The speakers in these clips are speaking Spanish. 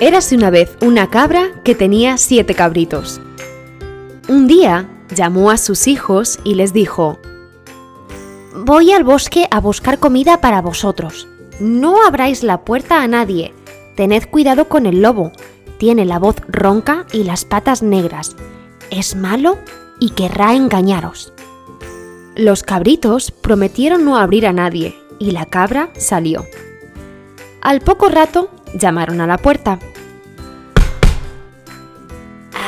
Érase una vez una cabra que tenía siete cabritos. Un día llamó a sus hijos y les dijo, Voy al bosque a buscar comida para vosotros. No abráis la puerta a nadie. Tened cuidado con el lobo. Tiene la voz ronca y las patas negras. Es malo y querrá engañaros. Los cabritos prometieron no abrir a nadie y la cabra salió. Al poco rato llamaron a la puerta.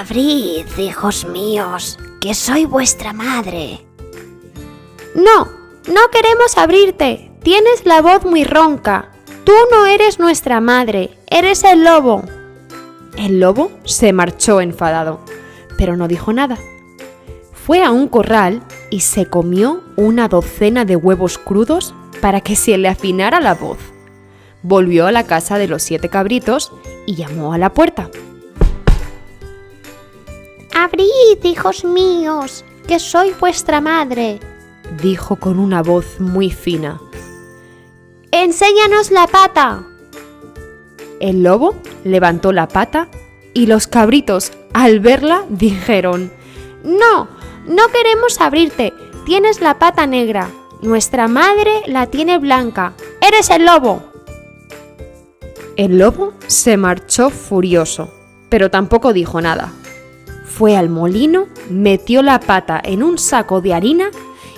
Abrid, hijos míos, que soy vuestra madre. No, no queremos abrirte. Tienes la voz muy ronca. Tú no eres nuestra madre, eres el lobo. El lobo se marchó enfadado, pero no dijo nada. Fue a un corral y se comió una docena de huevos crudos para que se le afinara la voz. Volvió a la casa de los siete cabritos y llamó a la puerta. Abrid, hijos míos, que soy vuestra madre, dijo con una voz muy fina. Enséñanos la pata. El lobo levantó la pata y los cabritos, al verla, dijeron, No, no queremos abrirte, tienes la pata negra, nuestra madre la tiene blanca, eres el lobo. El lobo se marchó furioso, pero tampoco dijo nada. Fue al molino, metió la pata en un saco de harina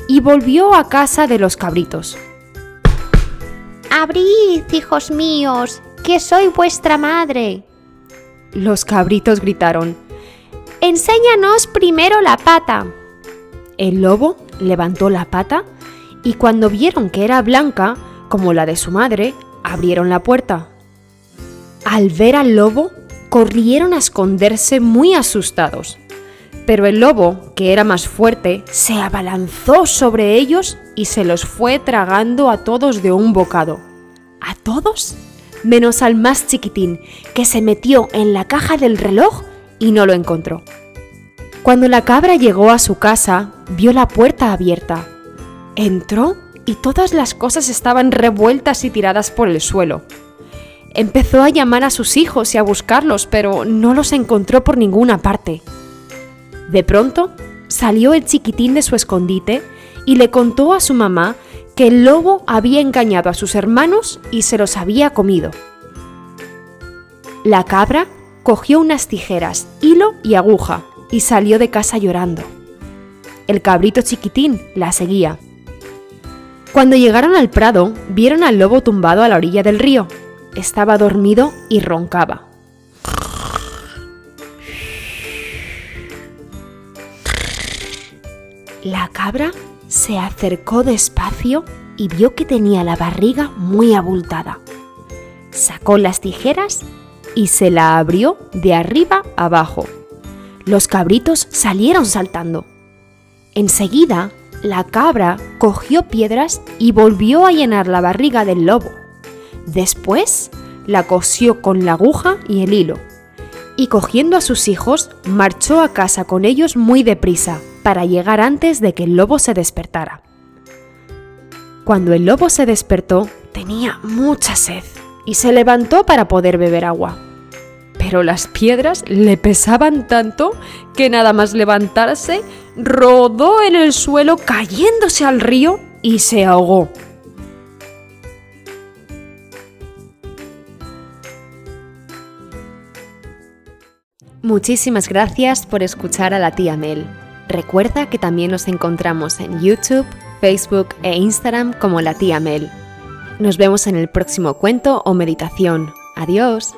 y volvió a casa de los cabritos. Abrid, hijos míos, que soy vuestra madre. Los cabritos gritaron, Enséñanos primero la pata. El lobo levantó la pata y cuando vieron que era blanca, como la de su madre, abrieron la puerta. Al ver al lobo, corrieron a esconderse muy asustados. Pero el lobo, que era más fuerte, se abalanzó sobre ellos y se los fue tragando a todos de un bocado. ¿A todos? Menos al más chiquitín, que se metió en la caja del reloj y no lo encontró. Cuando la cabra llegó a su casa, vio la puerta abierta. Entró y todas las cosas estaban revueltas y tiradas por el suelo. Empezó a llamar a sus hijos y a buscarlos, pero no los encontró por ninguna parte. De pronto salió el chiquitín de su escondite y le contó a su mamá que el lobo había engañado a sus hermanos y se los había comido. La cabra cogió unas tijeras, hilo y aguja y salió de casa llorando. El cabrito chiquitín la seguía. Cuando llegaron al prado, vieron al lobo tumbado a la orilla del río. Estaba dormido y roncaba. La cabra se acercó despacio y vio que tenía la barriga muy abultada. Sacó las tijeras y se la abrió de arriba abajo. Los cabritos salieron saltando. Enseguida, la cabra cogió piedras y volvió a llenar la barriga del lobo. Después, la cosió con la aguja y el hilo. Y cogiendo a sus hijos, marchó a casa con ellos muy deprisa para llegar antes de que el lobo se despertara. Cuando el lobo se despertó, tenía mucha sed y se levantó para poder beber agua. Pero las piedras le pesaban tanto que nada más levantarse, rodó en el suelo cayéndose al río y se ahogó. Muchísimas gracias por escuchar a la tía Mel. Recuerda que también nos encontramos en YouTube, Facebook e Instagram como la tía Mel. Nos vemos en el próximo cuento o meditación. Adiós.